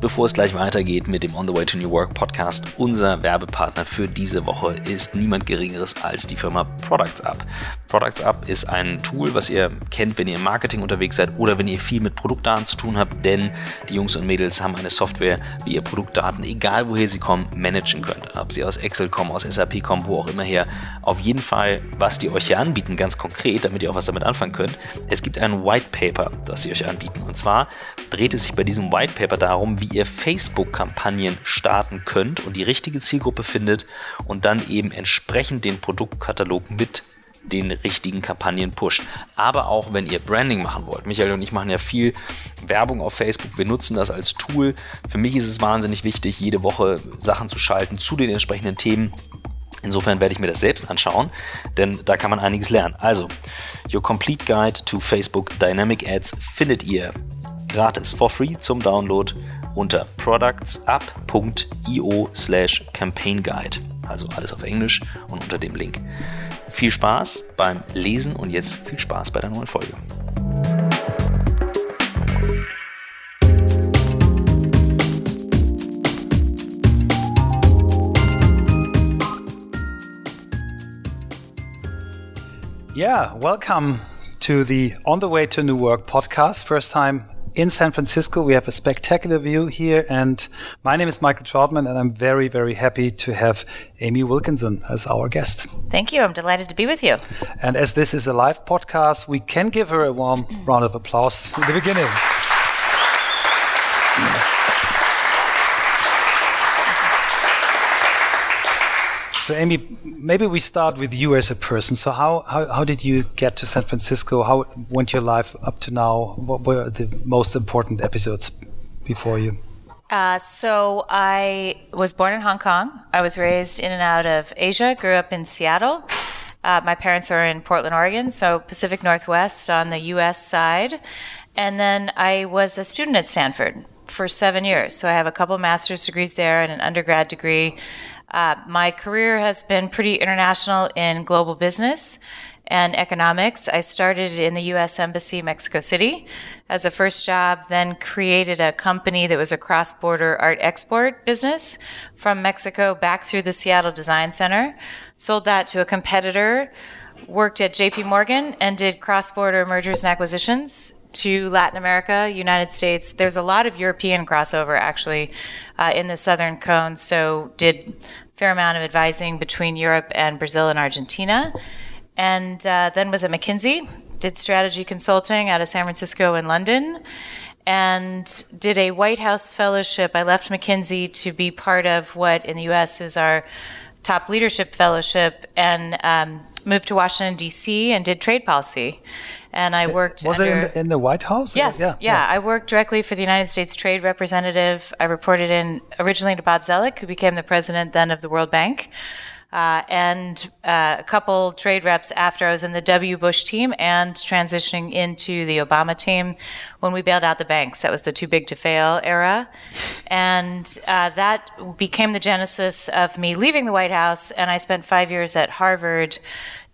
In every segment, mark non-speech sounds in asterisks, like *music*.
Bevor es gleich weitergeht mit dem On the Way to New Work Podcast, unser Werbepartner für diese Woche ist niemand Geringeres als die Firma Products Up. Products Up ist ein Tool, was ihr kennt, wenn ihr im Marketing unterwegs seid oder wenn ihr viel mit Produktdaten zu tun habt, denn die Jungs und Mädels haben eine Software, wie ihr Produktdaten, egal woher sie kommen, managen könnt. Ob sie aus Excel kommen, aus SAP kommen, wo auch immer her. Auf jeden Fall, was die euch hier anbieten, ganz konkret, damit ihr auch was damit anfangen könnt. Es gibt ein White Paper, das sie euch anbieten. Und zwar dreht es sich bei diesem White Paper darum, wie ihr Facebook-Kampagnen starten könnt und die richtige Zielgruppe findet und dann eben entsprechend den Produktkatalog mit den richtigen Kampagnen pusht. Aber auch wenn ihr Branding machen wollt. Michael und ich machen ja viel Werbung auf Facebook. Wir nutzen das als Tool. Für mich ist es wahnsinnig wichtig, jede Woche Sachen zu schalten zu den entsprechenden Themen. Insofern werde ich mir das selbst anschauen, denn da kann man einiges lernen. Also, Your Complete Guide to Facebook Dynamic Ads findet ihr gratis for free zum Download unter productsup.io slash campaign guide. Also alles auf Englisch und unter dem Link. Viel Spaß beim Lesen und jetzt viel Spaß bei der neuen Folge. Yeah, welcome to the On the Way to New Work podcast. First time in San Francisco. We have a spectacular view here. And my name is Michael Trautmann, and I'm very, very happy to have Amy Wilkinson as our guest. Thank you. I'm delighted to be with you. And as this is a live podcast, we can give her a warm round of applause in the beginning. So, Amy, maybe we start with you as a person. So, how, how, how did you get to San Francisco? How went your life up to now? What were the most important episodes before you? Uh, so, I was born in Hong Kong. I was raised in and out of Asia, grew up in Seattle. Uh, my parents are in Portland, Oregon, so Pacific Northwest on the US side. And then I was a student at Stanford for seven years. So I have a couple master's degrees there and an undergrad degree. Uh, my career has been pretty international in global business and economics. I started in the U.S. Embassy, Mexico City, as a first job, then created a company that was a cross border art export business from Mexico back through the Seattle Design Center. Sold that to a competitor, worked at JP Morgan, and did cross border mergers and acquisitions to Latin America, United States. There's a lot of European crossover actually uh, in the southern cone. So did fair amount of advising between Europe and Brazil and Argentina, and uh, then was at McKinsey. Did strategy consulting out of San Francisco and London, and did a White House fellowship. I left McKinsey to be part of what in the U.S. is our top leadership fellowship, and um, moved to Washington D.C. and did trade policy and I worked. Was under, it in the, in the, White House? Yes, yeah, yeah, yeah, I worked directly for the United States Trade Representative. I reported in originally to Bob Zoellick, who became the president then of the World Bank. Uh, and uh, a couple trade reps after I was in the W. Bush team and transitioning into the Obama team when we bailed out the banks. That was the too big to fail era. And uh, that became the genesis of me leaving the White House. And I spent five years at Harvard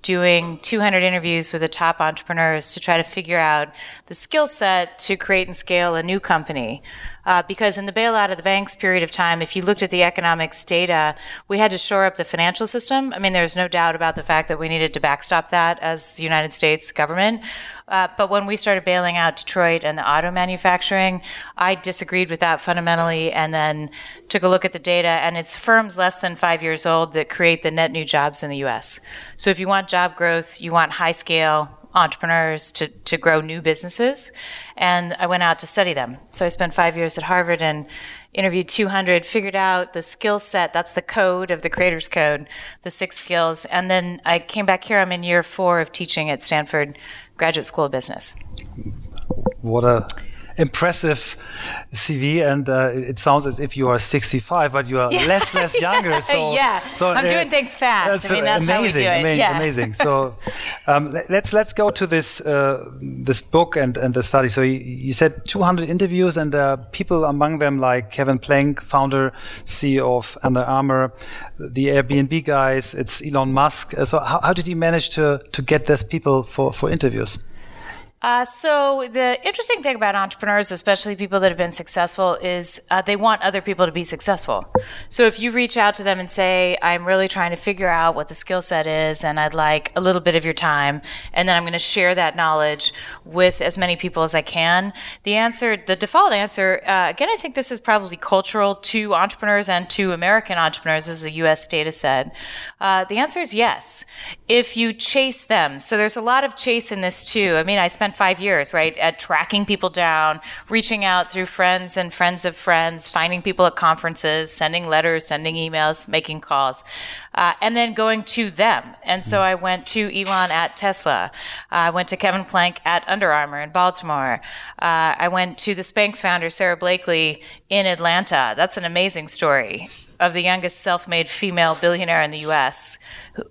doing 200 interviews with the top entrepreneurs to try to figure out the skill set to create and scale a new company. Uh, because in the bailout of the banks period of time, if you looked at the economics data, we had to shore up the financial system. I mean, there's no doubt about the fact that we needed to backstop that as the United States government. Uh, but when we started bailing out Detroit and the auto manufacturing, I disagreed with that fundamentally and then took a look at the data. And it's firms less than five years old that create the net new jobs in the US. So if you want job growth, you want high scale entrepreneurs to, to grow new businesses. And I went out to study them. So I spent five years at Harvard and interviewed 200, figured out the skill set. That's the code of the creator's code, the six skills. And then I came back here. I'm in year four of teaching at Stanford Graduate School of Business. What a impressive CV, and uh, it sounds as if you are 65, but you are yeah. less less *laughs* younger. So *laughs* yeah, so, I'm uh, doing things fast. I mean, that's amazing, how we do it. yeah. amazing. So *laughs* um, let's let's go to this uh, this book and and the study. So you, you said 200 interviews, and uh, people among them like Kevin Plank, founder CEO of Under Armour, the Airbnb guys. It's Elon Musk. So how, how did you manage to to get these people for for interviews? Uh, so the interesting thing about entrepreneurs, especially people that have been successful, is uh, they want other people to be successful. So if you reach out to them and say, "I'm really trying to figure out what the skill set is, and I'd like a little bit of your time, and then I'm going to share that knowledge with as many people as I can," the answer, the default answer, uh, again, I think this is probably cultural to entrepreneurs and to American entrepreneurs. This is a U.S. data set. Uh, the answer is yes. If you chase them, so there's a lot of chase in this too. I mean, I spent five years, right, at tracking people down, reaching out through friends and friends of friends, finding people at conferences, sending letters, sending emails, making calls, uh, and then going to them. And so I went to Elon at Tesla. Uh, I went to Kevin Plank at Under Armour in Baltimore. Uh, I went to the Spanx founder, Sara Blakely, in Atlanta. That's an amazing story of the youngest self-made female billionaire in the U.S.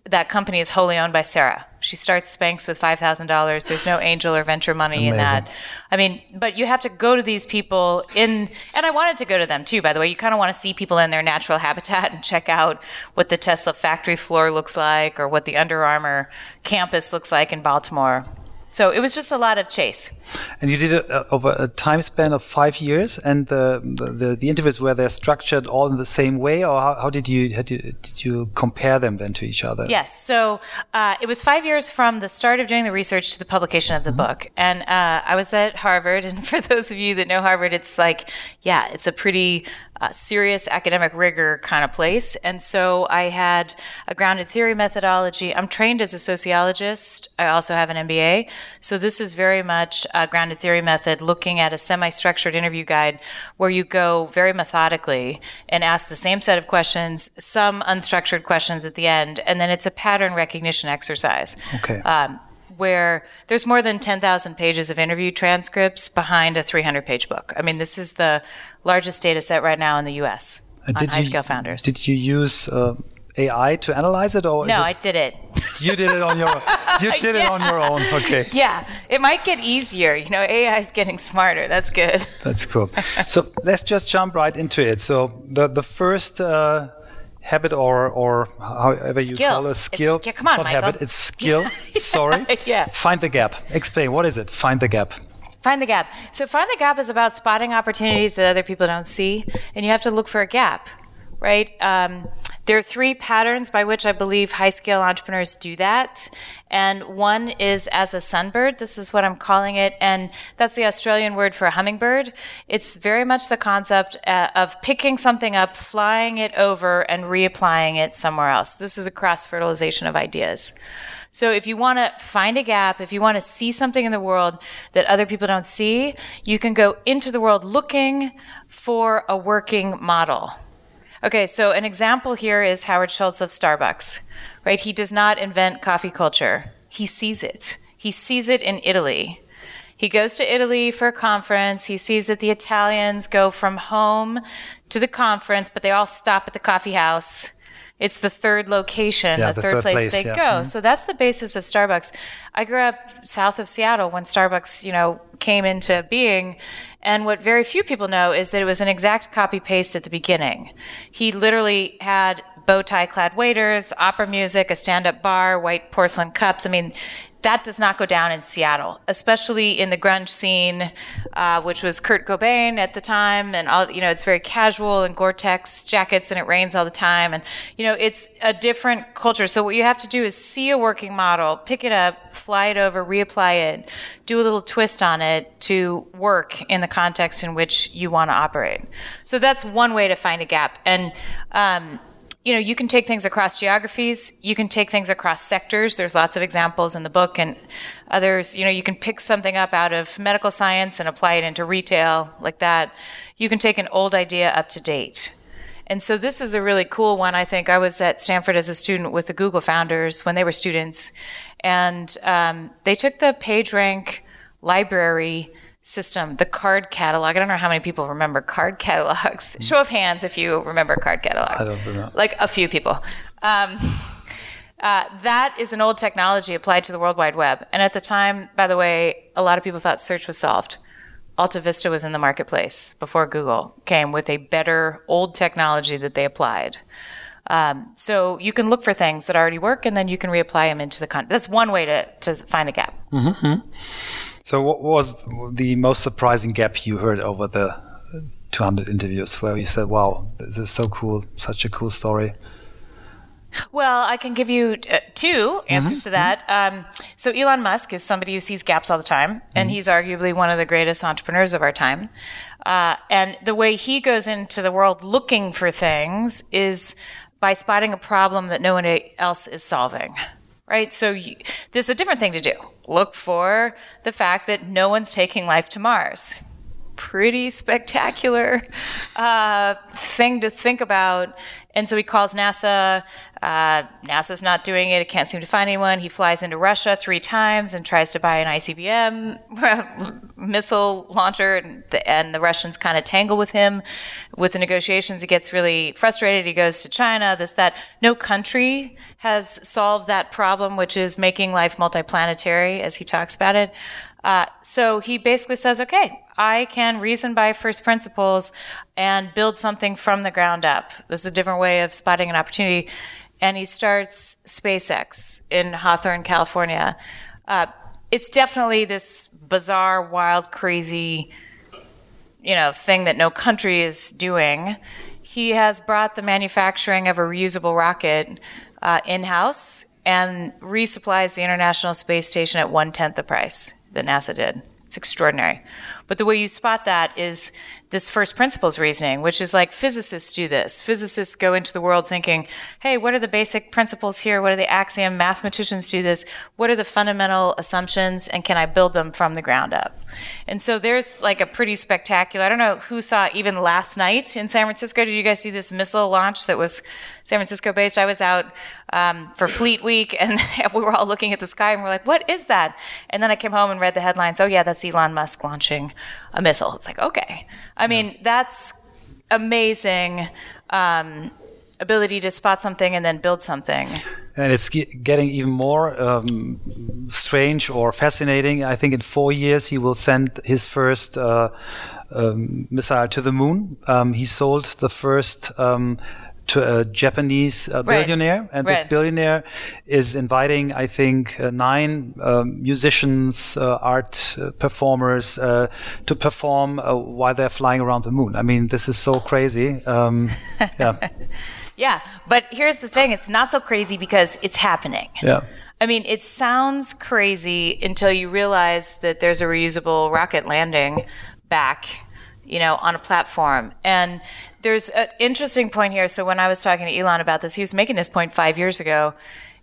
That company is wholly owned by Sara. She starts Spanx with five thousand dollars. There's no angel or venture money in that. I mean, but you have to go to these people in, and I wanted to go to them too. By the way, you kind of want to see people in their natural habitat and check out what the Tesla factory floor looks like, or what the Under Armour campus looks like in Baltimore. So it was just a lot of chase. And you did it uh, over a time span of five years, and the the, the interviews were they structured all in the same way, or how, how did you how did, did you compare them then to each other? Yes. So uh, it was five years from the start of doing the research to the publication of the mm-hmm. book, and uh, I was at Harvard. And *laughs* for those of you that know Harvard, it's like yeah, it's a pretty uh, serious academic rigor kind of place. And so I had a grounded theory methodology. I'm trained as a sociologist. I also have an MBA. So this is very much a grounded theory method looking at a semi structured interview guide where you go very methodically and ask the same set of questions, some unstructured questions at the end. And then it's a pattern recognition exercise. Okay. Um, where there's more than 10,000 pages of interview transcripts behind a 300 page book. I mean, this is the largest data set right now in the US uh, on high scale founders. Did you use uh, AI to analyze it or No, it, I did it. You did it on your you *laughs* did yeah. it on your own. Okay. Yeah. It might get easier. You know, AI is getting smarter. That's good. *laughs* That's cool. so let's just jump right into it. So the the first uh, habit or or however you call it skill. It's, yeah, come on, not Michael. habit, it's skill. yeah. *laughs* Sorry. yeah. Find the gap. Explain what is it? Find the gap. Find the gap. So find the gap is about spotting opportunities that other people don't see, and you have to look for a gap, right? Um, there are three patterns by which I believe high scale entrepreneurs do that. And one is as a sunbird. This is what I'm calling it. And that's the Australian word for a hummingbird. It's very much the concept uh, of picking something up, flying it over, and reapplying it somewhere else. This is a cross fertilization of ideas. So if you want to find a gap, if you want to see something in the world that other people don't see, you can go into the world looking for a working model. Okay, so an example here is Howard Schultz of Starbucks, right? He does not invent coffee culture. He sees it. He sees it in Italy. He goes to Italy for a conference. He sees that the Italians go from home to the conference, but they all stop at the coffee house. It's the third location, yeah, the, the third, third place, place, they yeah. go. Mm-hmm. So that's the basis of Starbucks. I grew up south of Seattle when Starbucks, you know, came into being. And what very few people know is that it was an exact copy paste at the beginning. He literally had bow tie clad waiters, opera music, a stand up bar, white porcelain cups. I mean, that does not go down in Seattle, especially in the grunge scene, uh, which was Kurt Cobain at the time, and all you know, it's very casual and Gore-Tex jackets, and it rains all the time, and you know, it's a different culture. So what you have to do is see a working model, pick it up, fly it over, reapply it, do a little twist on it to work in the context in which you want to operate. So that's one way to find a gap, and um, you know, you can take things across geographies, you can take things across sectors. There's lots of examples in the book and others, you know, you can pick something up out of medical science and apply it into retail like that. You can take an old idea up to date. And so this is a really cool one. I think I was at Stanford as a student with the Google founders when they were students, and um, they took the PageRank library system, the card catalog. I don't know how many people remember card *laughs* catalogs. Show of hands if you remember card catalog. I don't know. Like a few people. Um, uh, that is an old technology applied to the World Wide Web. And at the time, by the way, a lot of people thought search was solved. Alta Vista was in the marketplace before Google came with a better old technology that they applied. Um, so you can look for things that already work and then you can reapply them into the content. That's one way to, to find a gap. So, what was the most surprising gap you heard over the 200 interviews where you said, wow, this is so cool, such a cool story? Well, I can give you uh, two answers mm-hmm. to that. Um, so, Elon Musk is somebody who sees gaps all the time, and mm-hmm. he's arguably one of the greatest entrepreneurs of our time. Uh, and the way he goes into the world looking for things is by spotting a problem that no one else is solving. Right? So, you, this is a different thing to do. Look for the fact that no one's taking life to Mars pretty spectacular uh, thing to think about. And so he calls NASA. Uh, NASA's not doing it. It can't seem to find anyone. He flies into Russia three times and tries to buy an ICBM *laughs* missile launcher, and the, and the Russians kind of tangle with him. With the negotiations, he gets really frustrated. He goes to China, this, that. No country has solved that problem, which is making life multiplanetary, as he talks about it. Uh, so he basically says, okay, I can reason by first principles and build something from the ground up. This is a different way of spotting an opportunity. And he starts SpaceX in Hawthorne, California. Uh, it's definitely this bizarre, wild, crazy, you know, thing that no country is doing. He has brought the manufacturing of a reusable rocket uh, in house and resupplies the International Space Station at one tenth the price that NASA did. It's extraordinary. But the way you spot that is this first principles reasoning, which is like physicists do this. Physicists go into the world thinking, hey, what are the basic principles here? What are the axiom? Mathematicians do this. What are the fundamental assumptions? And can I build them from the ground up? And so there's like a pretty spectacular, I don't know who saw even last night in San Francisco. Did you guys see this missile launch that was San Francisco based? I was out um, for Fleet Week *laughs* and we were all looking at the sky and we're like, what is that? And then I came home and read the headlines. Oh, yeah, that's Elon Musk launching a missile. It's like, okay. I mean, that's amazing. Um, ability to spot something and then build something. And it's getting even more um, strange or fascinating. I think in four years he will send his first uh, um, missile to the moon. Um, he sold the first um, to a Japanese uh, billionaire, right. and right. this billionaire is inviting, I think, uh, nine um, musicians, uh, art uh, performers uh, to perform uh, while they're flying around the moon. I mean, this is so crazy. Um, *laughs* yeah. yeah, but here's the thing: it's not so crazy because it's happening. Yeah. I mean, it sounds crazy until you realize that there's a reusable rocket landing back you know, on a platform. And there's an interesting point here. So when I was talking to Elon about this, he was making this point five years ago.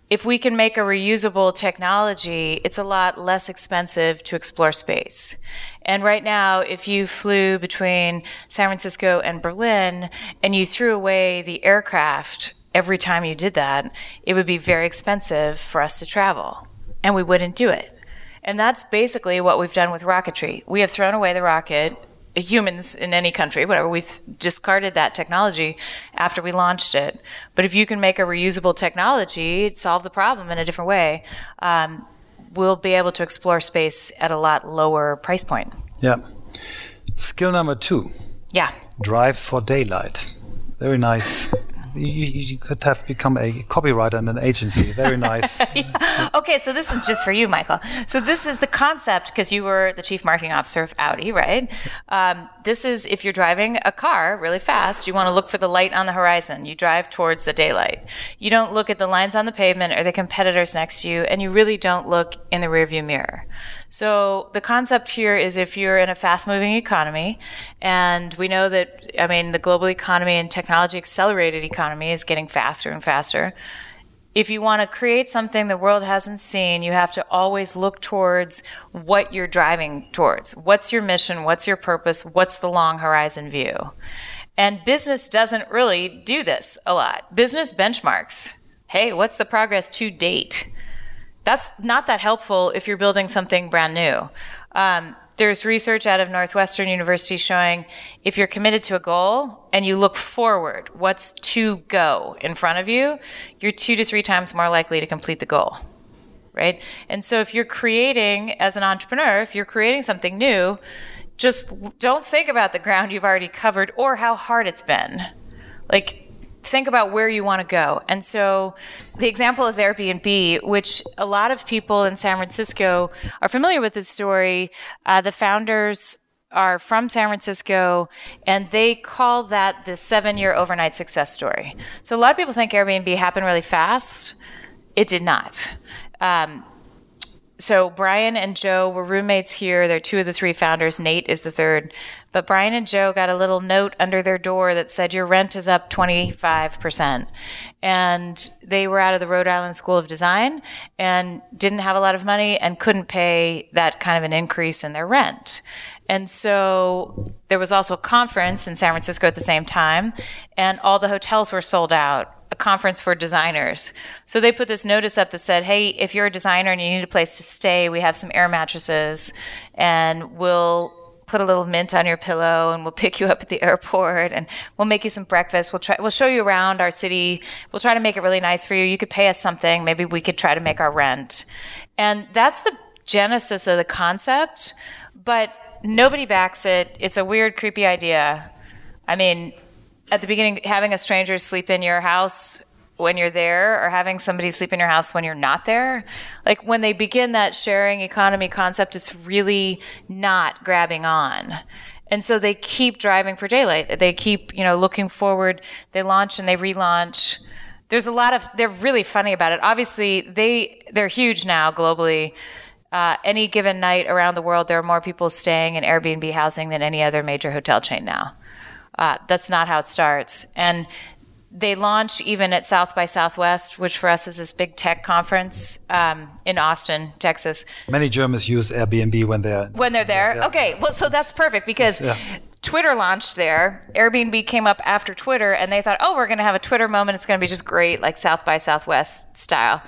If we can make a reusable technology, it's a lot less expensive to explore space. And right now, if you flew between San Francisco and Berlin and you threw away the aircraft every time you did that, it would be very expensive for us to travel. And we wouldn't do it. And that's basically what we've done with rocketry. We have thrown away the rocket humans in any country, whatever, we've discarded that technology after we launched it. But if you can make a reusable technology, solve the problem in a different way, um, we'll be able to explore space at a lot lower price point. Yeah. Skill number two. Yeah. Drive for daylight. Very nice you, you, could have become a copywriter in an agency. Very *laughs* nice. yeah. Okay, so this is just for you, Michael. So this is the concept because you were the chief marketing officer of Audi, right? Um, this is if you're driving a car really fast, you want to look for the light on the horizon. You drive towards the daylight. You don't look at the lines on the pavement or the competitors next to you, and you really don't look in the rearview mirror. So the concept here is if you're in a fast moving economy, and we know that, I mean, the global economy and technology accelerated economy is getting faster and faster. If you want to create something the world hasn't seen, you have to always look towards what you're driving towards. What's your mission? What's your purpose? What's the long horizon view? And business doesn't really do this a lot. Business benchmarks. Hey, what's the progress to date? That's not that helpful if you're building something brand new. Um, there's research out of Northwestern University showing if you're committed to a goal and you look forward, what's to go in front of you, you're two to three times more likely to complete the goal. Right? And so if you're creating, as an entrepreneur, if you're creating something new, just don't think about the ground you've already covered or how hard it's been. Like, think about where you want to go. And so the example is Airbnb, which a lot of people in San Francisco are familiar with this story. Uh, the founders are from San Francisco, and they call that the seven year overnight success story. So a lot of people think Airbnb happened really fast. It did not. Um, so Brian and Joe were roommates here. They're two of the three founders. Nate is the third. But Brian and Joe got a little note under their door that said, Your rent is up 25%. And they were out of the Rhode Island School of Design and didn't have a lot of money and couldn't pay that kind of an increase in their rent. And so there was also a conference in San Francisco at the same time, and all the hotels were sold out a conference for designers. So they put this notice up that said, hey, if you're a designer and you need a place to stay, we have some air mattresses and we'll put a little mint on your pillow and we'll pick you up at the airport and we'll make you some breakfast. We'll try we'll show you around our city. We'll try to make it really nice for you. You could pay us something. Maybe we could try to make our rent. And that's the genesis of the concept, but nobody backs it. It's a weird creepy idea. I mean, at the beginning having a stranger sleep in your house when you're there or having somebody sleep in your house when you're not there. Like when they begin that sharing economy concept it's really not grabbing on. And so they keep driving for daylight. They keep you know looking forward. They launch and they relaunch. There's a lot of they're really funny about it. Obviously they they're huge now globally. Uh, any given night around the world there are more people staying in airbnb housing than any other major hotel chain now. Uh, that's not how it starts. And they launch even at South by Southwest, which for us is this big tech conference um, in Austin, Texas. Many Germans use Airbnb when they're when they're there. Yeah. Okay, well, so that's perfect because yeah. Twitter launched there. Airbnb came up after Twitter, and they thought, oh, we're going to have a Twitter moment. It's going to be just great, like South by Southwest style.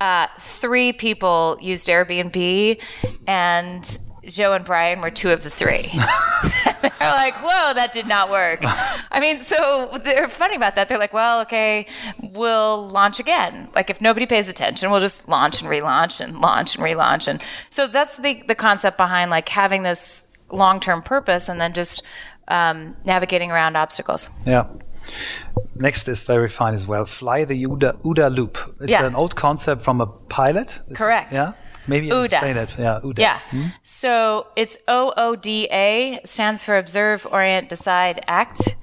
Uh, three people used Airbnb, and Joe and Brian were two of the three. *laughs* *laughs* they're like, whoa, that did not work. I mean, so they're funny about that. They're like, well, okay, we'll launch again. Like, if nobody pays attention, we'll just launch and relaunch and launch and relaunch. And so that's the, the concept behind like having this long term purpose and then just um, navigating around obstacles. Yeah. Next is very fine as well. Fly the UDA, OODA loop. It's yeah. an old concept from a pilot. Correct. Yeah. Maybe OODA. explain it. Yeah, OODA. Yeah. Hmm? So it's O O D A stands for Observe, Orient, Decide, Act,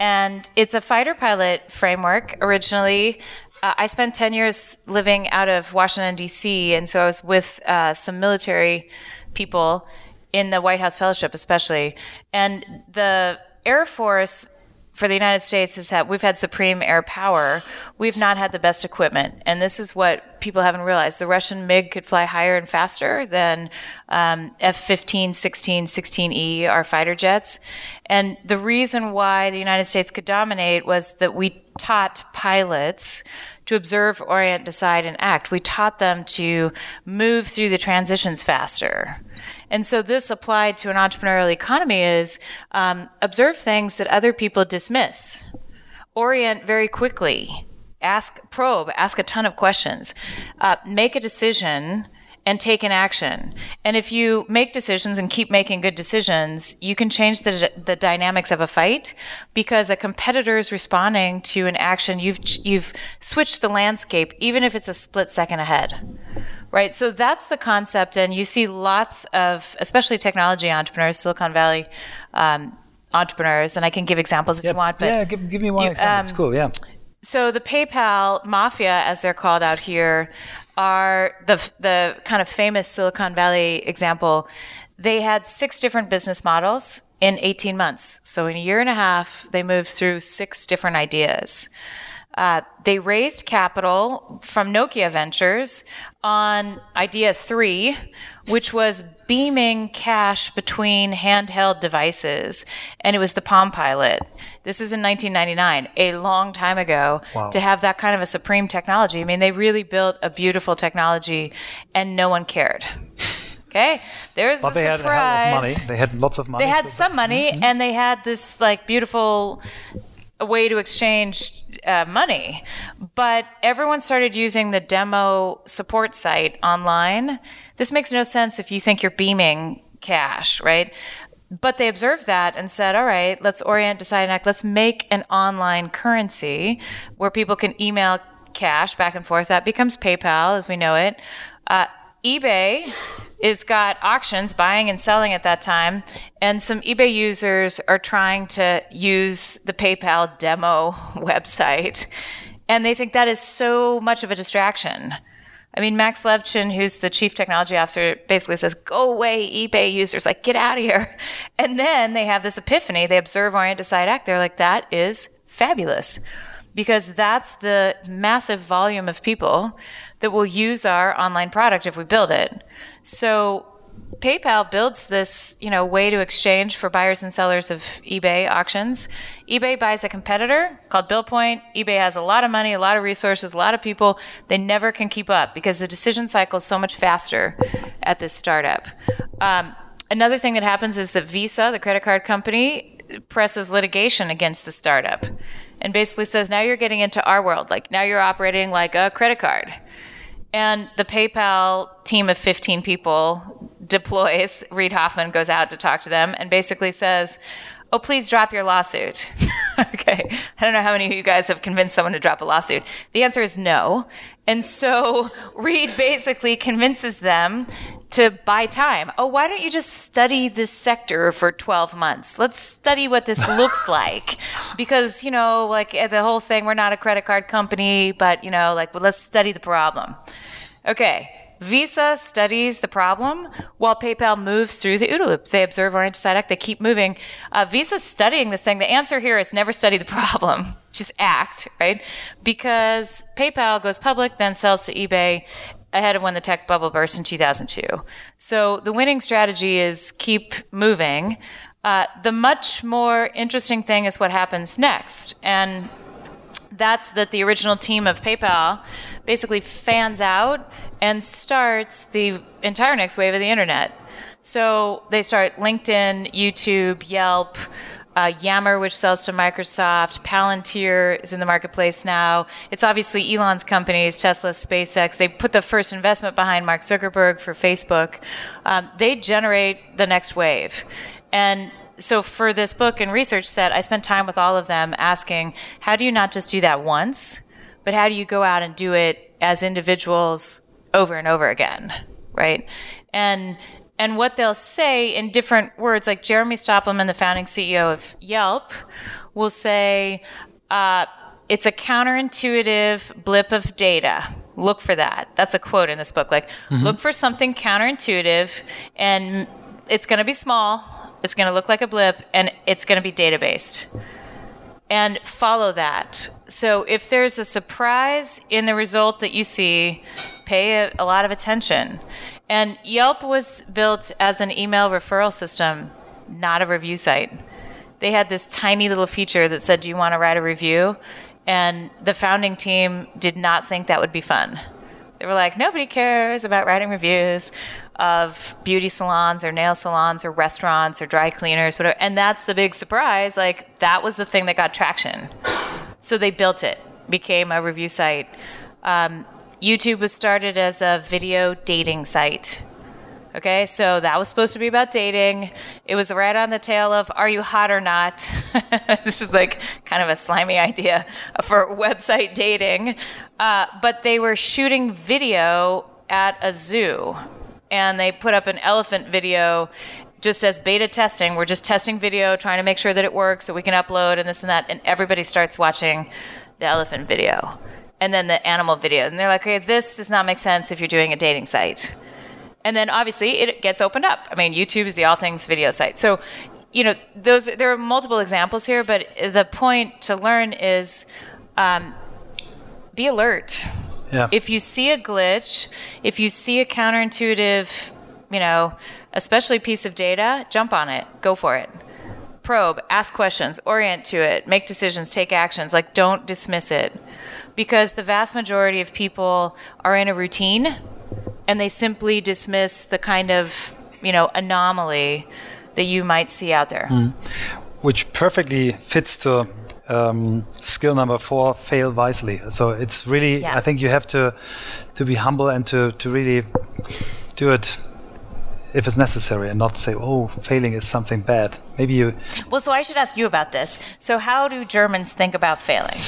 and it's a fighter pilot framework. Originally, uh, I spent ten years living out of Washington D.C., and so I was with uh, some military people in the White House Fellowship, especially, and the Air Force for the United States is that we've had supreme air power. We've not had the best equipment. And this is what people haven't realized. The Russian MiG could fly higher and faster than um, F 15, 16, 16E, our fighter jets. And the reason why the United States could dominate was that we taught pilots to observe, orient, decide, and act. We taught them to move through the transitions faster. And so this applied to an entrepreneurial economy is um, observe things that other people dismiss, orient very quickly, ask, probe, ask a ton of questions, uh, make a decision and take an action. And if you make decisions and keep making good decisions, you can change the, the dynamics of a fight because a competitor is responding to an action. You've, you've switched the landscape, even if it's a split second ahead. Right. So that's the concept. And you see lots of, especially technology entrepreneurs, Silicon Valley um, entrepreneurs, and I can give examples if yep. you want. But yeah, give, give me one you, example. Um, it's cool. Yeah. So the PayPal mafia, as they're called out here, are the the kind of famous Silicon Valley example. They had six different business models in 18 months. So in a year and a half, they moved through six different ideas. Uh, they raised capital from Nokia Ventures on idea three, which was beaming cash between handheld devices. And it was the Palm Pilot. This is in 1999, a long time ago, wow. to have that kind of a supreme technology. I mean, they really built a beautiful technology and no one cared. Okay, there's but the they surprise. Had money. They had lots of money. They had so some money, mm-hmm. and they had this like beautiful way to exchange uh, money. But everyone started using the demo support site online. This makes no sense if you think you're beaming cash, right? but they observed that and said, all right, let's orient, decide, and act. Let's make an online currency where people can email cash back and forth. That becomes PayPal as we know it. Uh, eBay is got auctions buying and selling at that time and some ebay users are trying to use the paypal demo *laughs* website and they think that is so much of a distraction I mean, Max Levchin, who's the chief technology officer, basically says, go away, eBay users, like, get out of here. *laughs* And then they have this epiphany. They observe, orient, decide, act. They're like, that is fabulous because that's the massive volume of people that will use our online product if we build it. So PayPal builds this, you know, way to exchange for buyers and sellers of eBay auctions. eBay buys a competitor called BillPoint. eBay has a lot of money, a lot of resources, a lot of people. They never can keep up because the decision cycle is so much faster at this startup. Um, another thing that happens is that Visa, the credit card company, presses litigation against the startup and basically says, now you're getting into our world. Like now you're operating like a credit card. And the PayPal team of 15 people deploys. Reid Hoffman goes out to talk to them and basically says, Oh, please drop your lawsuit. *laughs* okay. I don't know how many of you guys have convinced someone to drop a lawsuit. The answer is no. And so *laughs* Reid basically convinces them to buy time. Oh, why don't you just study this sector for 12 months? Let's study what this *laughs* looks like. Because, you know, like the whole thing, we're not a credit card company, but, you know, like, well, let's study the problem. Okay. Visa studies the problem while PayPal moves through the OODA loop. They observe, orient, decide, act. They keep moving. Uh, Visa's studying this thing. The answer here is never study the *laughs* problem. Just act, right? Because PayPal goes public, then sells to eBay ahead of when the tech bubble burst in 2002. So the winning strategy is keep moving. Uh, the much more interesting thing is what happens next. And that's that the original team of PayPal basically fans out and starts the entire next wave of the internet. So they start LinkedIn, YouTube, Yelp, uh, Yammer, which sells to Microsoft, Palantir is in the marketplace now. It's obviously Elon's companies, Tesla, SpaceX. They put the first investment behind Mark Zuckerberg for Facebook. Um, they generate the next wave. And so for this book and research set, I spent time with all of them asking, how do you not just do that once, but how do you go out and do it as individuals over and over again, right? And and what they'll say in different words, like Jeremy Stoppelman, the founding CEO of Yelp, will say, uh, "It's a counterintuitive blip of data." Look for that. That's a quote in this book. Like, mm-hmm. look for something counterintuitive, and it's going to be small it's going to look like a blip and it's going to be data based. And follow that. So if there's a surprise in the result that you see, pay a, a lot of attention. And Yelp was built as an email referral system, not a review site. They had this tiny little feature that said, Do you want to write a review? And the founding team did not think that would be fun. They were like, nobody cares about writing reviews of beauty salons or nail salons or restaurants or dry cleaners, whatever. And that's the big surprise. Like, that was the thing that got traction. So they built it, became a review site. Um, YouTube was started as a video dating site. Okay, so that was supposed to be about dating. It was right on the tail of Are You Hot or Not? *laughs* this was like kind of a slimy idea for *laughs* website dating. Uh, but they were shooting video at a zoo and they put up an elephant video just as beta testing. We're just testing video, trying to make sure that it works so we can upload and this and that. And everybody starts watching the elephant video and then the animal videos. And they're like, okay, this does not make sense if you're doing a dating site. And then obviously it gets opened up. I mean, YouTube is the all things video site. So, you know, those there are multiple examples here, but the point to learn is um, be alert. Yeah. If you see a glitch, if you see a counterintuitive, you know, especially piece of data, jump on it, go for it. Probe, ask questions, orient to it, make decisions, take actions. Like, don't dismiss it. Because the vast majority of people are in a routine and they simply dismiss the kind of, you know, anomaly that you might see out there. Mm. Which perfectly fits to um, skill number four fail wisely so it's really yeah. i think you have to to be humble and to to really do it if it's necessary and not say, oh, failing is something bad. Maybe you. Well, so I should ask you about this. So, how do Germans think about failing?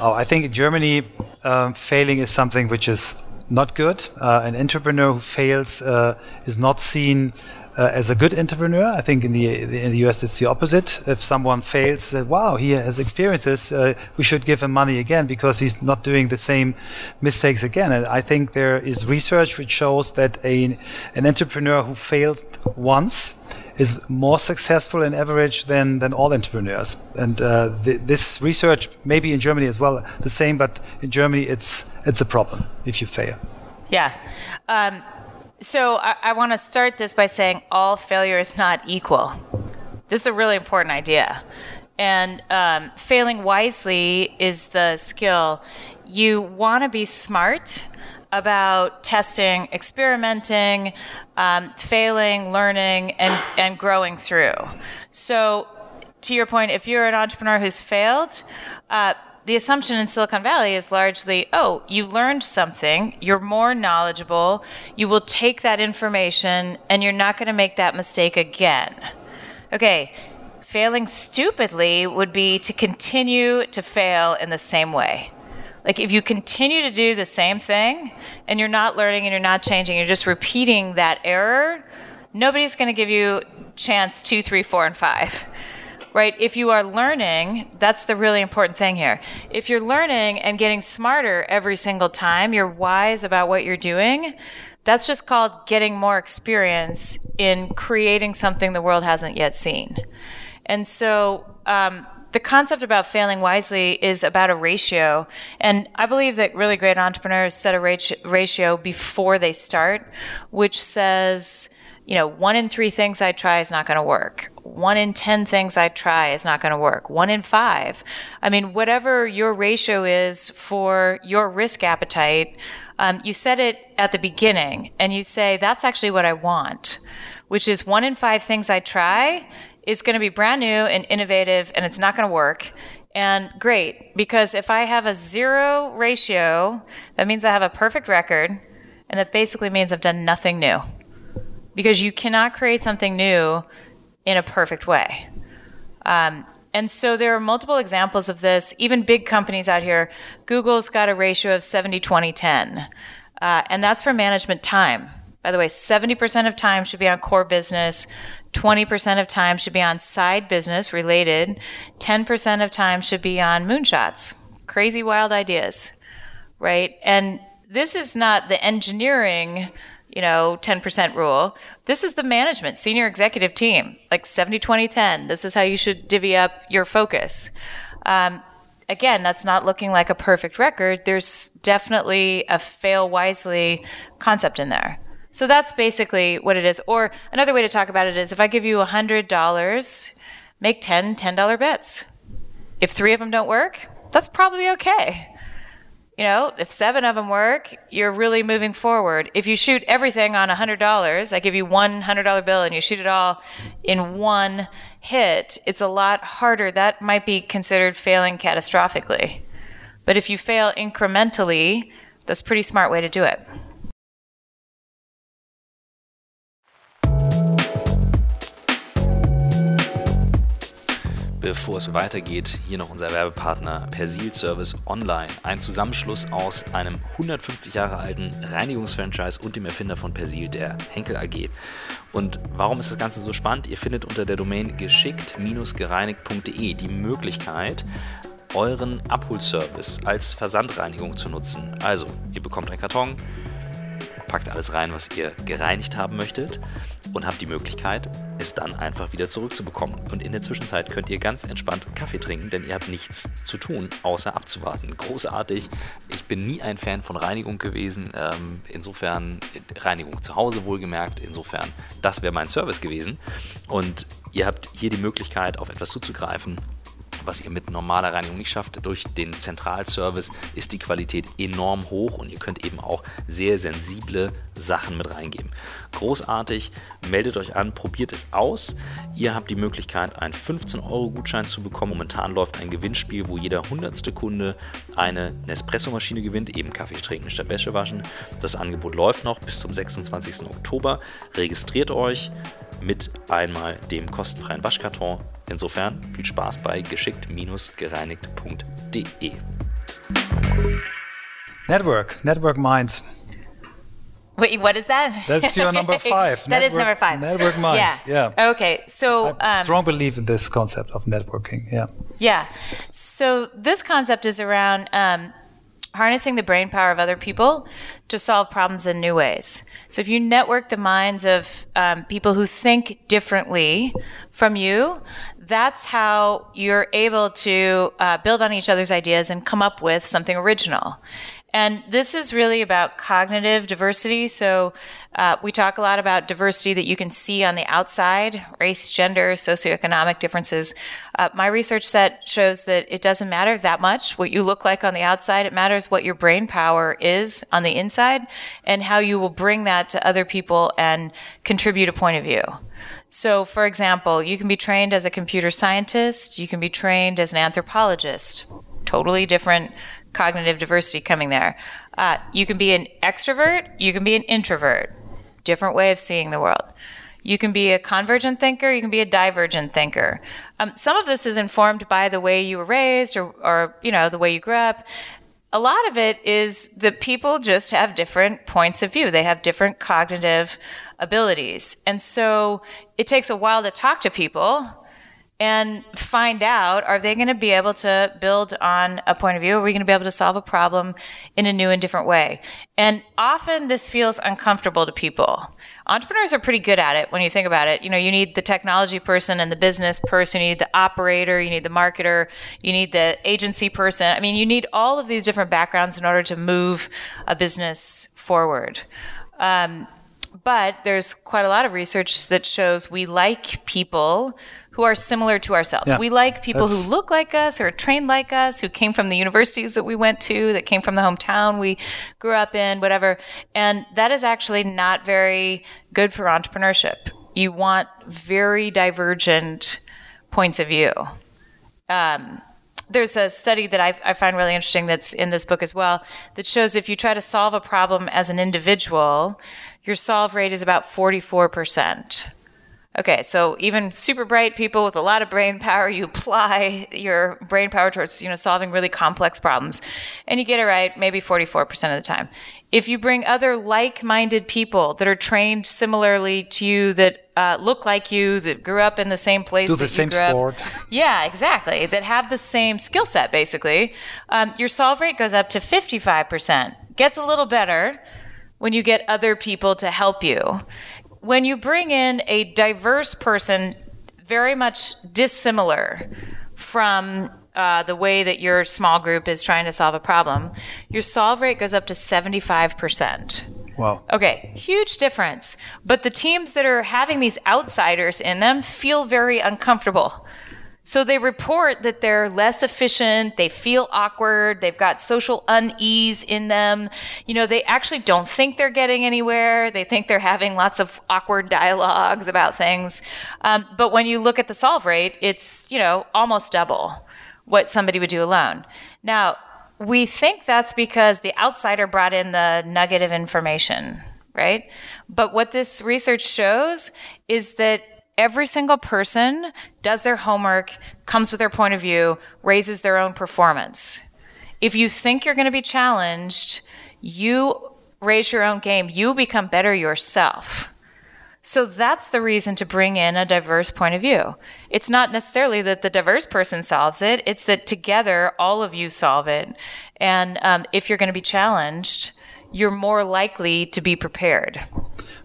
Oh, I think in Germany, um, failing is something which is not good. Uh, an entrepreneur who fails uh, is not seen uh, as a good entrepreneur. I think in the in the US it's the opposite. If someone fails, uh, wow, he has experiences. Uh, we should give him money again because he's not doing the same mistakes again. And I think there is research which shows that a an entrepreneur who failed once is more successful in average than, than all entrepreneurs. And uh, th this research, maybe in Germany as well, the same, but in Germany it's it's a problem if you fail. Yeah. Um, so I, I want to start this by saying all failure is not equal. This is a really important idea. And um, failing wisely is the skill. You want to be smart about testing, experimenting, um, failing, learning, and, and growing through. So, to your point, if you're an entrepreneur who's failed, uh, the assumption in Silicon Valley is largely, oh, you learned something, you're more knowledgeable, you will take that information, and you're not going to make that mistake again. Okay, failing stupidly would be to continue to fail in the same way. Like if you continue to do the same thing and you're not learning and you're not changing, you're just repeating that error, nobody's going to give you chance two, three, four, and five right? If you are learning, that's the really important thing here. If you're learning and getting smarter every single time, you're wise about what you're doing, that's just called getting more experience in creating something the world hasn't yet seen. And so, um, the concept about failing wisely is about a ratio. And I believe that really great entrepreneurs set a ratio before they start, which says, you know, one in three things I try is not going to work one in 10 things I try is not going to work. One in five. I mean, whatever your ratio is for your risk appetite, um, you set it at the beginning and you say, that's actually what I want, which is one in five things I try is going to be brand new and innovative and it's not going to work. And great, because if I have a zero ratio, that means I have a perfect record. And that basically means I've done nothing new. Because you cannot create something new in a perfect way. Um, and so there are multiple examples of this. Even big companies out here, Google's got a ratio of 70, 20, 10. Uh, and that's for management time. By the way, 70% of time should be on core business, 20% of time should be on side business related, 10% of time should be on moonshots, crazy wild ideas, right? And this is not the engineering you know, 10% rule. This is the management, senior executive team, like 70, 20, 10. This is how you should divvy up your focus. Um, again, that's not looking like a perfect record. There's definitely a fail wisely concept in there. So that's basically what it is. Or another way to talk about it is if I give you $100, make 10 $10 bets. If three of them don't work, that's probably okay you know, if seven of them work, you're really moving forward. If you shoot everything on $100, I give you one $100 bill and you shoot it all in one hit, it's a lot harder. That might be considered failing catastrophically. But if you fail incrementally, that's a pretty smart way to do it. Bevor es weitergeht, hier noch unser Werbepartner Persil Service Online. Ein Zusammenschluss aus einem 150 Jahre alten Reinigungsfranchise und dem Erfinder von Persil, der Henkel AG. Und warum ist das Ganze so spannend? Ihr findet unter der Domain geschickt-gereinigt.de die Möglichkeit, euren Abholservice als Versandreinigung zu nutzen. Also, ihr bekommt einen Karton, packt alles rein, was ihr gereinigt haben möchtet und habt die Möglichkeit, es dann einfach wieder zurückzubekommen. Und in der Zwischenzeit könnt ihr ganz entspannt Kaffee trinken, denn ihr habt nichts zu tun, außer abzuwarten. Großartig. Ich bin nie ein Fan von Reinigung gewesen. Ähm, insofern, Reinigung zu Hause wohlgemerkt. Insofern, das wäre mein Service gewesen. Und ihr habt hier die Möglichkeit, auf etwas zuzugreifen, was ihr mit normaler Reinigung nicht schafft. Durch den Zentralservice ist die Qualität enorm hoch und ihr könnt eben auch sehr sensible Sachen mit reingeben. Großartig, meldet euch an, probiert es aus. Ihr habt die Möglichkeit, einen 15-Euro-Gutschein zu bekommen. Momentan läuft ein Gewinnspiel, wo jeder hundertste Kunde eine Nespresso-Maschine gewinnt, eben Kaffee trinken statt Wäsche waschen. Das Angebot läuft noch bis zum 26. Oktober. Registriert euch mit einmal dem kostenfreien Waschkarton. Insofern viel Spaß bei geschickt-gereinigt.de. Network, Network Minds. Wait, what is that? That's your number *laughs* five. that is number five. Network minds. Yeah. Yeah. Okay. So, I um, strong belief in this concept of networking. Yeah. yeah. So this concept is around um, harnessing the brain power of other people to solve problems in new ways. So if you network the minds of um, people who think differently from you, that's how you're able to uh, build on each other's ideas and come up with something original. And this is really about cognitive diversity. So uh, we talk a lot about diversity that you can see on the outside race, gender, socioeconomic differences. Uh, my research set shows that it doesn't matter that much what you look like on the outside. It matters what your brain power is on the inside and how you will bring that to other people and contribute a point of view. So, for example, you can be trained as a computer scientist, you can be trained as an anthropologist. Totally different cognitive diversity coming there. Uh, you can be an extrovert, you can be an introvert. Different way of seeing the world. You can be a convergent thinker, you can be a divergent thinker. Um, some of this is informed by the way you were raised or, or, you know, the way you grew up. A lot of it is that people just have different points of view. They have different cognitive abilities. And so it takes a while to talk to people and find out are they going to be able to build on a point of view? Are we going to be able to solve a problem in a new and different way? And often this feels uncomfortable to people. Entrepreneurs are pretty good at it when you think about it. You know, you need the technology person and the business person, you need the operator, you need the marketer, you need the agency person. I mean, you need all of these different backgrounds in order to move a business forward. Um, but there's quite a lot of research that shows we like people who are similar to ourselves. Yeah, we like people that's- who look like us, who are trained like us, who came from the universities that we went to, that came from the hometown we grew up in, whatever. And that is actually not very good for entrepreneurship. You want very divergent points of view. Um, there's a study that I, I find really interesting that's in this book as well that shows if you try to solve a problem as an individual, your solve rate is about 44%. Okay, so even super bright people with a lot of brain power, *laughs* you apply your brain power towards, you know, solving really complex problems. And you get it right maybe 44% of the time. If you bring other like-minded people that are trained similarly to you, that uh, look like you, that grew up in the same place, Do the same grew up- sport. *laughs* yeah, exactly. That have the same skill set, basically. Um, your solve rate goes up to 55%. Gets a little better when you get other people to help you. When you bring in a diverse person, very much dissimilar from uh, the way that your small group is trying to solve a problem, your solve rate goes up to 75%. Wow. Okay, huge difference. But the teams that are having these outsiders in them feel very uncomfortable. So they report that they're less efficient, they feel awkward, they've got social unease in them. You know, they actually don't think they're getting anywhere. They think they're having lots of awkward dialogues about things. Um, but when you look at the solve rate, it's, you know, almost double what somebody would do alone. Now, we think that's because the outsider brought in the nugget of information, right? But what this research shows is that every single person does their homework, comes with their point of view, raises their own performance. If you think you're going to be challenged, you raise your own game, you become better yourself. So that's the reason to bring in a diverse point of view. It's not necessarily that the diverse person solves it, it's that together all of you solve it. And um, if you're going to be challenged, you're more likely to be prepared.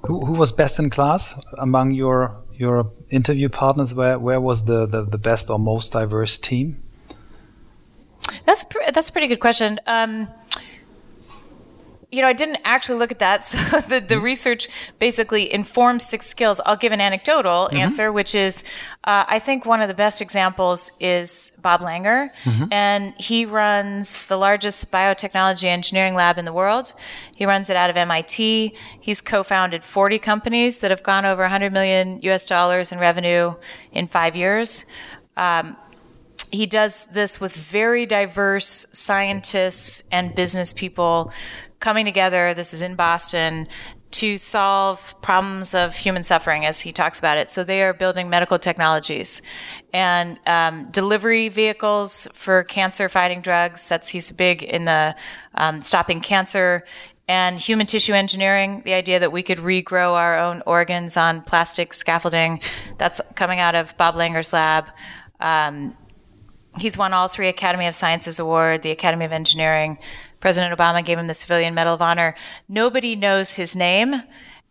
Who, who was best in class among your your interview partners? Where where was the, the, the best or most diverse team? That's pr- that's a pretty good question. Um, you know, I didn't actually look at that. *laughs* So the, the research basically informs six skills. I'll give an anecdotal mm-hmm. answer, which is uh, I think one of the best examples is Bob Langer. Mm-hmm. And he runs the largest biotechnology engineering lab in the world. He runs it out of MIT. He's co founded 40 companies that have gone over 100 million US dollars in revenue in five years. Um, he does this with very diverse scientists and business people coming together. This is in Boston to solve problems of human suffering, as he talks about it. So they are building medical technologies and um, delivery vehicles for cancer fighting drugs. That's he's big in the um, stopping cancer and human tissue engineering. The idea that we could regrow our own organs on plastic scaffolding. That's coming out of Bob Langer's lab. Um, he's won all three Academy of Sciences award, the Academy of Engineering, President Obama gave him the Civilian Medal of Honor. Nobody knows his name.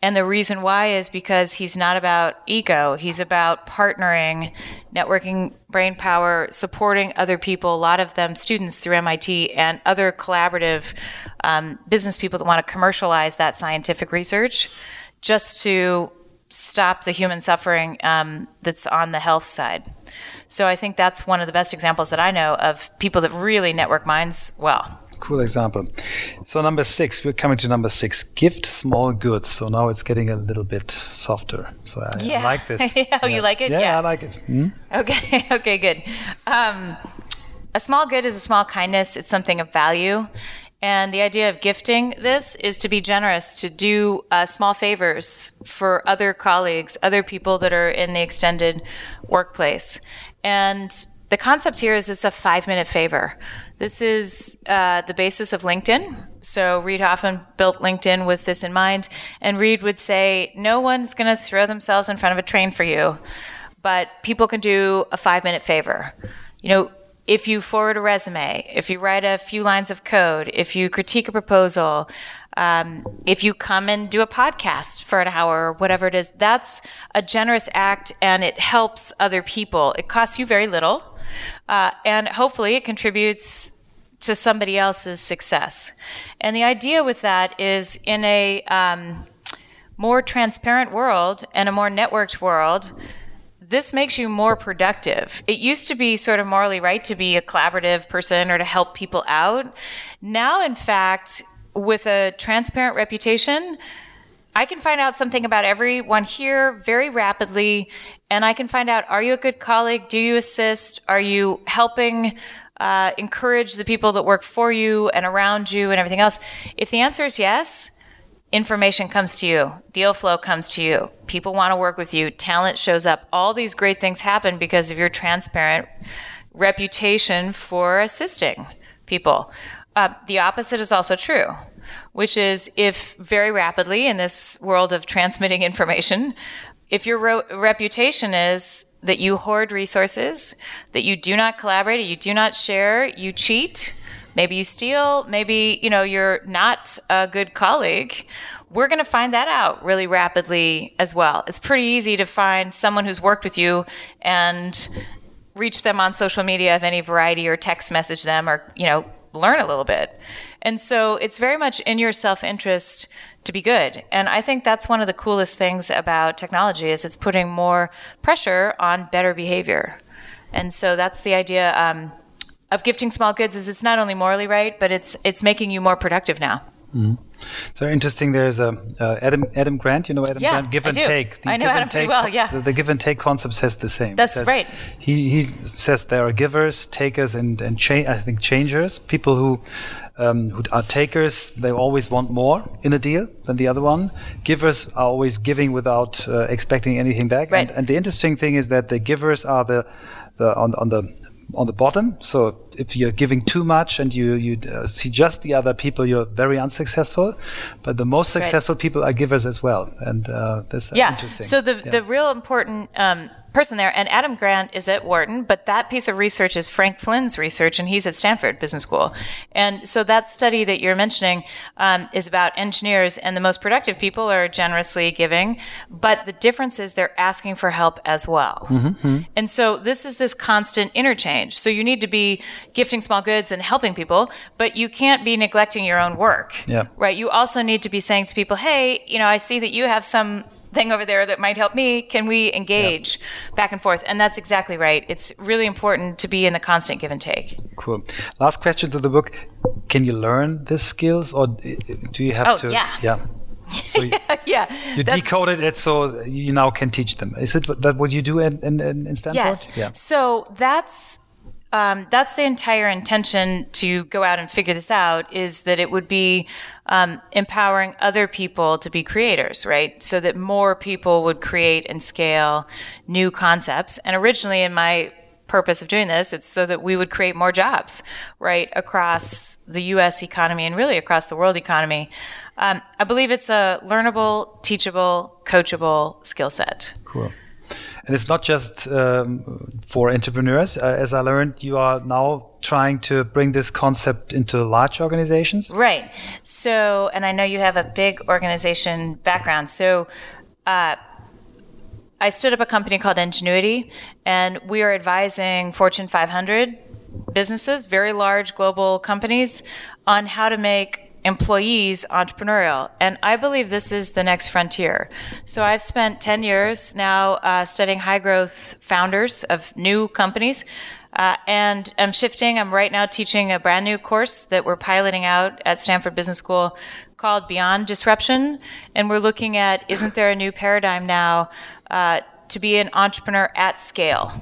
And the reason why is because he's not about ego. He's about partnering, networking brain power, supporting other people, a lot of them students through MIT and other collaborative um, business people that want to commercialize that scientific research just to stop the human suffering um, that's on the health side. So I think that's one of the best examples that I know of people that really network minds well cool example. So number six, we're coming to number six. Gift small goods. So now it's getting a little bit softer. So I, yeah. I like this. *laughs* oh, yeah. you like it? Yeah, yeah. I like it. Hmm? Okay. *laughs* okay. Good. Um, a small good is a small kindness. It's something of value. And the idea of gifting this is to be generous, to do uh, small favors for other colleagues, other people that are in the extended workplace. And the concept here is it's a five minute favor. This is uh, the basis of LinkedIn. So Reid Hoffman built LinkedIn with this in mind. And Reid would say, no one's going to throw themselves in front of a train for you, but people can do a five minute favor. You know, if you forward a resume, if you write a few lines of code, if you critique a proposal, um, if you come and do a podcast for an hour or whatever it is, that's a generous act and it helps other people. It costs you very little. Uh, and hopefully it contributes to somebody else's success. And the idea with that is in a um, more transparent world and a more networked world, this makes you more productive. It used to be sort of morally right to be a collaborative person or to help people out. Now, in fact, with a transparent reputation, I can find out something about everyone here very rapidly, and I can find out are you a good colleague? Do you assist? Are you helping uh, encourage the people that work for you and around you and everything else? If the answer is yes, information comes to you, deal flow comes to you, people want to work with you, talent shows up. All these great things happen because of your transparent reputation for assisting people. Uh, the opposite is also true which is if very rapidly in this world of transmitting *laughs* information, if your ro- reputation is that you hoard resources, that you do not collaborate, you do not share, you cheat, maybe you steal, maybe, you know, you're not a good colleague, we're going to find that out really rapidly as well. It's pretty easy to find someone who's worked with you and reach them on social media of any variety or text message them or, you know, learn a little bit. And so it's very much in your self-interest to be good. And I think that's one of the coolest things about technology is it's putting more pressure on better behavior. And so that's the idea um, of gifting small goods is it's not only morally right, but it's it's making you more productive now. Mm-hmm. So interesting. There's a uh, Adam Adam Grant. You know Adam yeah, Grant. Give and take. The I know Adam pretty well. Yeah. The, the, give and take concept says the same. That's right. He he says there are givers, takers, and and cha- I think changers. People who um, who are takers, they always want more in a deal than the other one. Givers are always giving without uh, expecting anything back. Right. And, and the interesting thing is that the givers are the the on on the on the bottom. So if you're giving too much and you you uh, see just the other people, you're very unsuccessful. But the most successful right. people are givers as well, and uh, that's, that's yeah. interesting. So the yeah. the real important um, person there. And Adam Grant is at Wharton, but that piece of research is Frank Flynn's research, and he's at Stanford Business School. And so that study that you're mentioning um, is about engineers, and the most productive people are generously giving, but the difference is they're asking for help as well. Mm-hmm. And so this is this constant interchange. So you need to be gifting small goods and helping people, but you can't be neglecting your own work. Yeah. Right. You also need to be saying to people, hey, you know, I see that you have some thing over there that might help me. Can we engage back and forth? And that's exactly right. It's really important to be in the constant give and take. Cool. Last question to the book. Can you learn these skills or do you have Oh, to? yeah. Yeah. *laughs* So you, yeah. you decoded it so you now can teach them. Is it that what you do in, in, in Stanford? Yes. Yeah. So that's um, that's the entire intention to go out and figure this out is that it would be um, empowering other people to be creators, right? So that more people would create and scale new concepts. And originally, in my purpose of doing this, it's so that we would create more jobs, right, across the U.S. economy and really across the world economy. Um, I believe it's a learnable, teachable, coachable skill set. Cool. And it's not just um, for entrepreneurs. Uh, as I learned, you are now trying to bring this concept into large organizations. Right. So, and I know you have a big organization background. So, uh, I stood up a company called Ingenuity, and we are advising Fortune 500 businesses, very large global companies, on how to make employees entrepreneurial. And I believe this is the next frontier. So I've spent 10 years now uh, studying high growth founders of new companies. Uh, and I'm shifting. I'm right now teaching a brand new course that we're piloting out at Stanford Business School called Beyond Disruption. And we're looking at isn't there a new paradigm now uh, to be an entrepreneur at scale?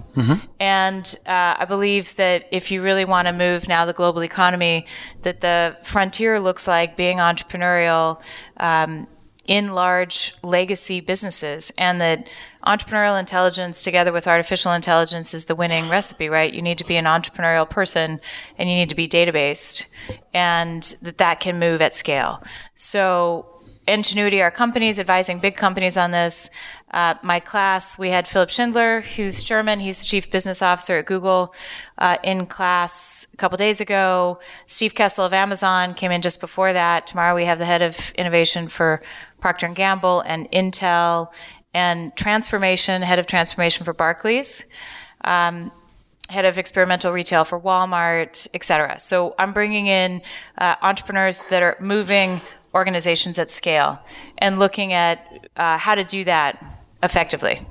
And uh, I believe that if you really want to move now the global economy, that the frontier looks like being entrepreneurial. Um, in large legacy businesses and that entrepreneurial intelligence together with artificial intelligence is the winning recipe right you need to be an entrepreneurial person and you need to be data based and that that can move at scale so ingenuity our companies advising big companies on this. Uh, my class we had philip schindler who's german. He's the chief business officer at google uh, in class a couple days ago. Steve kessel of amazon came in just before that. Tomorrow we have the head of innovation for Procter and Gamble and Intel and transformation, head of transformation for Barclays, um, head of experimental retail for Walmart, et cetera. So I'm bringing in uh, entrepreneurs that are moving organizations at scale and looking at uh, how to do that effectively.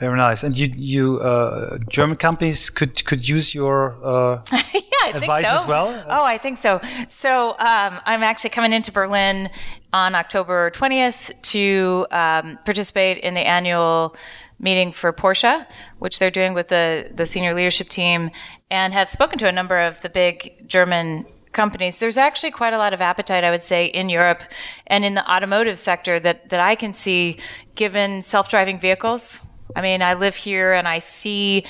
Very nice. And you, you uh, German companies could could use your uh, *laughs* yeah, I advice think so. as well? Oh, I think so. So um, I'm actually coming into Berlin on October 20th to um, participate in the annual meeting for Porsche, which they're doing with the the senior leadership team, and have spoken to a number of the big German companies. There's actually quite a lot of appetite, I would say, in Europe and in the automotive sector that, that I can see given self driving vehicles. I mean, I live here and I see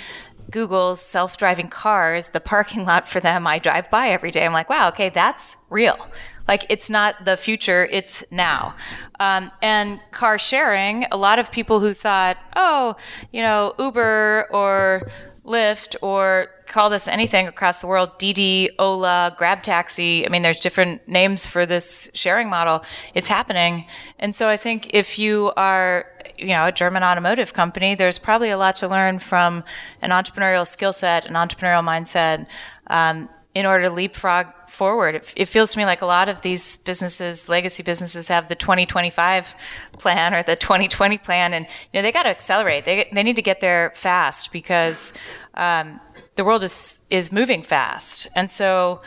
Google's self driving cars, the parking *laughs* lot for them, I drive by every day. I'm like, wow, okay, that's real. Like, it's not the future, it's now. Um, and car sharing, a lot of people who thought, oh, you know, Uber or Lyft or call this anything across the world, Didi, Ola, Grab Taxi. I mean, there's different names for this sharing model. It's happening. And so I think if you are, you know, a German automotive company, there's probably a lot to learn from an entrepreneurial skill set, an entrepreneurial mindset, um, in order to leapfrog forward. It, it, feels to me like a lot of these businesses, legacy businesses, have the 2025 plan or the 2020 plan, and you know they got to accelerate. They they need to get there fast because um, the world is is moving fast, and so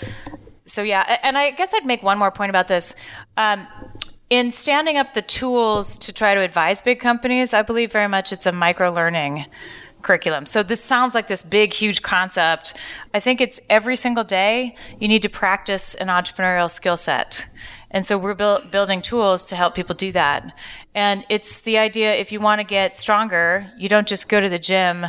so yeah. And I guess I'd make one more point about this. Um, in standing up the tools to try to advise big companies, I believe very much it's a micro learning curriculum. So this sounds like this big, huge concept. I think it's every single day you need to practice an entrepreneurial skill set. And so we're build, building tools to help people do that. And it's the idea if you want to get stronger, you don't just go to the gym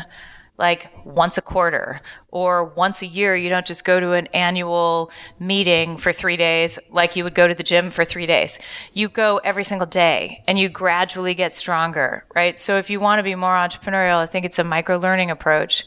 like once a quarter or once a year. You don't just go to an annual meeting for three days like you would go to the gym for three days. You go every single day and you gradually get stronger, right? So if you want to be more entrepreneurial, I think it's a micro learning approach.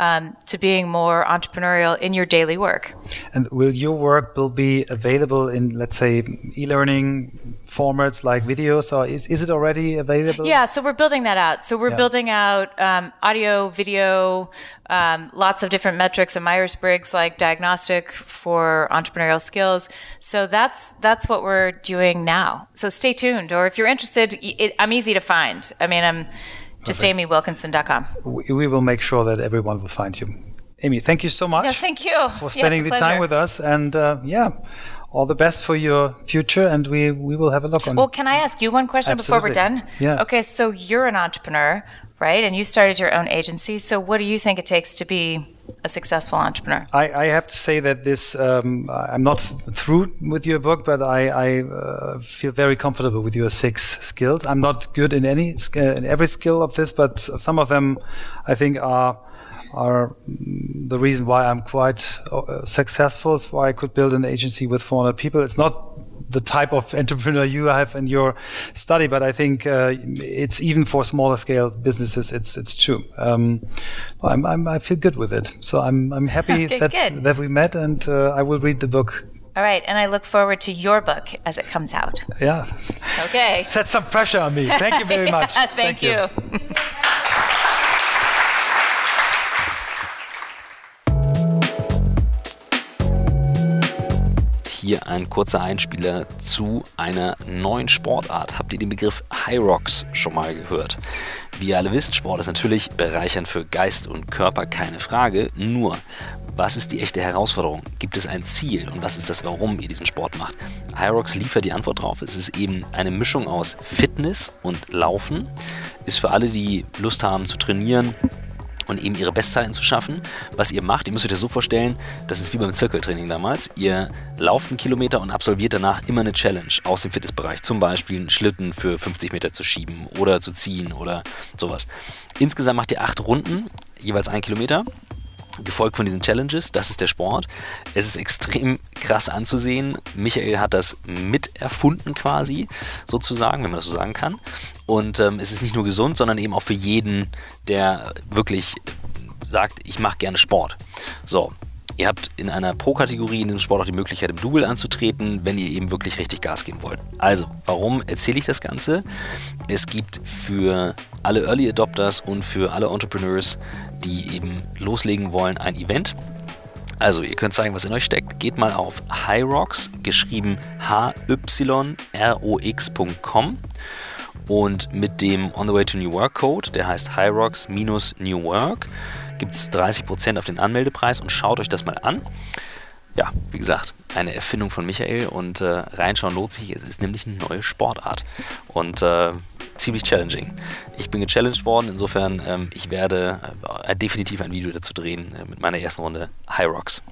Um, to being more entrepreneurial in your daily work. And will your work will be available in, let's say, e-learning formats like videos, or is, is it already available? Yeah, so we're building that out. So we're Yeah. building out um, audio, video, um, lots of different metrics, and Myers Briggs like diagnostic for entrepreneurial skills. So that's that's what we're doing now. So stay tuned, or if you're interested, it, I'm easy to find. I mean, I'm just amywilkinson.com. We, we will make sure that everyone will find you. Amy, thank you so much. Yeah, thank you for spending yeah, the time with us. And uh, yeah, all the best for your future, and we we will have a look on. Well, can I ask you one question Absolutely. before we're done? Yeah. Okay, so you're an entrepreneur, right? And you started your own agency. So what do you think it takes to be a successful entrepreneur? I, I have to say that this um, I'm not through with your book, but I, I uh, feel very comfortable with your six skills. I'm not good in any uh, in every skill of this, but some of them I think are are the reason why I'm quite uh, successful. Why I could build an agency with 400 people. It's not the type of entrepreneur you have in your study, but I think uh, it's even for smaller scale businesses. It's it's true. Um, I'm, I'm, i feel good with it, so I'm I'm happy *laughs* okay, that good. that we met, and uh, I will read the book. All right, and I look forward to your book as it comes out. Yeah. Okay. *laughs* Set some pressure on me. Thank you very *laughs* much. yeah, thank, thank, you. you. Hier ein kurzer Einspieler zu einer neuen Sportart. Habt ihr den Begriff High Rocks schon mal gehört? Wie ihr alle wisst, Sport ist natürlich bereichernd für Geist und Körper, keine Frage. Nur, was ist die echte Herausforderung? Gibt es ein Ziel und was ist das, warum ihr diesen Sport macht? Rocks liefert die Antwort drauf. Es ist eben eine Mischung aus Fitness und Laufen. Ist für alle, die Lust haben zu trainieren, und eben ihre Bestzeiten zu schaffen. Was ihr macht, ihr müsst euch das so vorstellen, das ist wie beim Zirkeltraining damals. Ihr lauft einen Kilometer und absolviert danach immer eine Challenge aus dem Fitnessbereich. Zum Beispiel einen Schlitten für 50 Meter zu schieben oder zu ziehen oder sowas. Insgesamt macht ihr acht Runden, jeweils ein Kilometer gefolgt von diesen Challenges. Das ist der Sport. Es ist extrem krass anzusehen. Michael hat das miterfunden quasi, sozusagen, wenn man das so sagen kann. Und ähm, es ist nicht nur gesund, sondern eben auch für jeden, der wirklich sagt, ich mache gerne Sport. So, Ihr habt in einer Pro-Kategorie in diesem Sport auch die Möglichkeit, im Double anzutreten, wenn ihr eben wirklich richtig Gas geben wollt. Also, warum erzähle ich das Ganze? Es gibt für alle Early Adopters und für alle Entrepreneurs, die eben loslegen wollen, ein Event. Also, ihr könnt zeigen, was in euch steckt. Geht mal auf Hyrox, geschrieben H-Y-R-O-X.com und mit dem On the Way to New Work Code, der heißt Hyrox-New Work, gibt es 30% auf den Anmeldepreis und schaut euch das mal an. Ja, wie gesagt, eine Erfindung von Michael und äh, reinschauen lohnt sich. Es ist nämlich eine neue Sportart und äh, ziemlich challenging. Ich bin gechallenged worden, insofern ähm, ich werde äh, definitiv ein Video dazu drehen äh, mit meiner ersten Runde High Rocks.